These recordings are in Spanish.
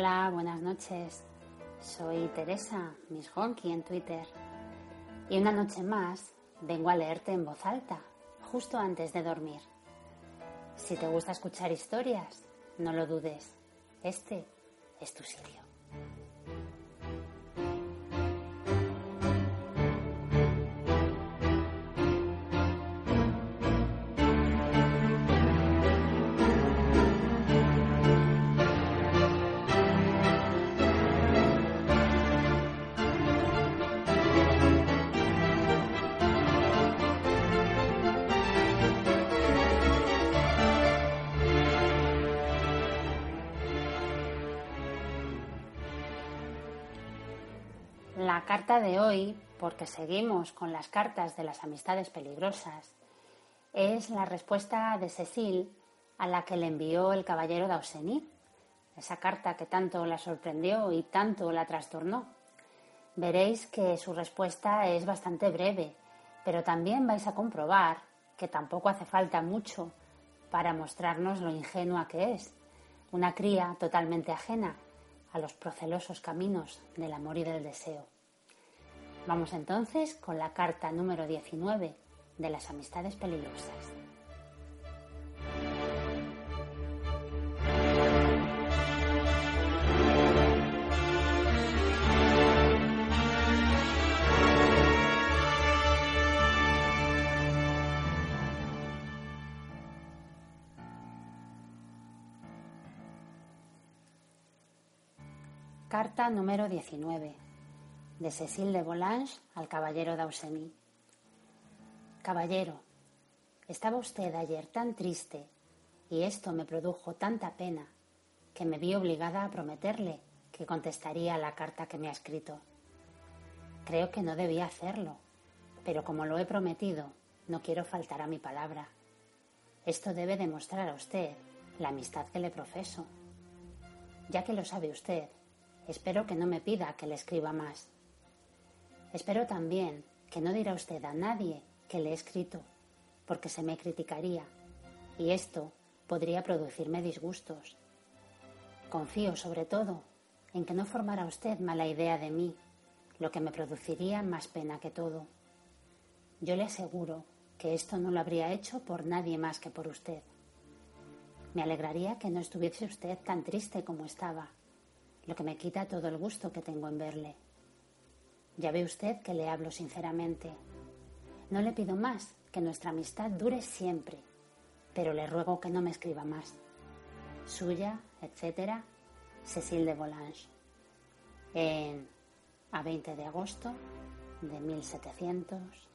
Hola, buenas noches. Soy Teresa, Miss Honky en Twitter. Y una noche más vengo a leerte en voz alta, justo antes de dormir. Si te gusta escuchar historias, no lo dudes. Este es tu sitio. La carta de hoy, porque seguimos con las cartas de las amistades peligrosas, es la respuesta de Cecil a la que le envió el caballero d'Auseny, esa carta que tanto la sorprendió y tanto la trastornó. Veréis que su respuesta es bastante breve, pero también vais a comprobar que tampoco hace falta mucho para mostrarnos lo ingenua que es, una cría totalmente ajena a los procelosos caminos del amor y del deseo. Vamos entonces con la carta número 19 de las amistades peligrosas. Carta número 19 de Cecil de Volanges al caballero d'Auseny. Caballero, estaba usted ayer tan triste y esto me produjo tanta pena que me vi obligada a prometerle que contestaría a la carta que me ha escrito. Creo que no debía hacerlo, pero como lo he prometido, no quiero faltar a mi palabra. Esto debe demostrar a usted la amistad que le profeso. Ya que lo sabe usted, Espero que no me pida que le escriba más. Espero también que no dirá usted a nadie que le he escrito, porque se me criticaría, y esto podría producirme disgustos. Confío sobre todo en que no formara usted mala idea de mí, lo que me produciría más pena que todo. Yo le aseguro que esto no lo habría hecho por nadie más que por usted. Me alegraría que no estuviese usted tan triste como estaba lo que me quita todo el gusto que tengo en verle. Ya ve usted que le hablo sinceramente. No le pido más que nuestra amistad dure siempre, pero le ruego que no me escriba más. Suya, etcétera, Cecil de Volanges. En a 20 de agosto de 1700.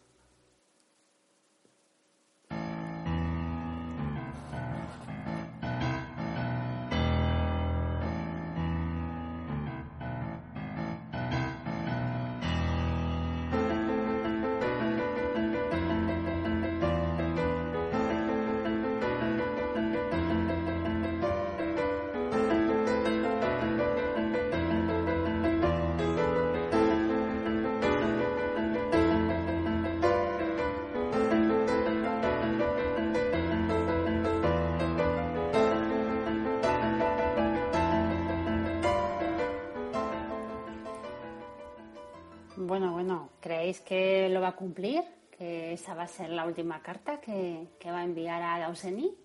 Que lo va a cumplir? ¿Que esa va a ser la última carta que, que va a enviar a Dauseni?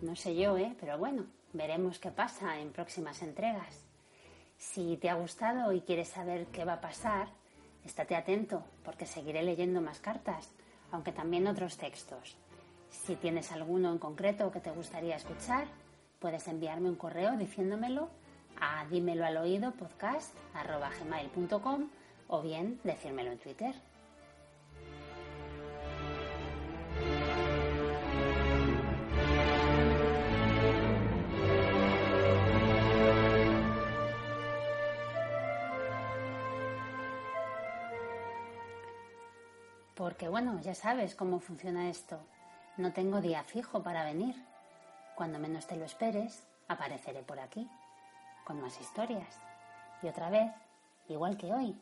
No sé yo, ¿eh? Pero bueno, veremos qué pasa en próximas entregas. Si te ha gustado y quieres saber qué va a pasar, estate atento porque seguiré leyendo más cartas, aunque también otros textos. Si tienes alguno en concreto que te gustaría escuchar, puedes enviarme un correo diciéndomelo a dímelo al oído podcast.gmail.com o bien decírmelo en Twitter. Porque bueno, ya sabes cómo funciona esto. No tengo día fijo para venir. Cuando menos te lo esperes, apareceré por aquí, con más historias. Y otra vez, igual que hoy,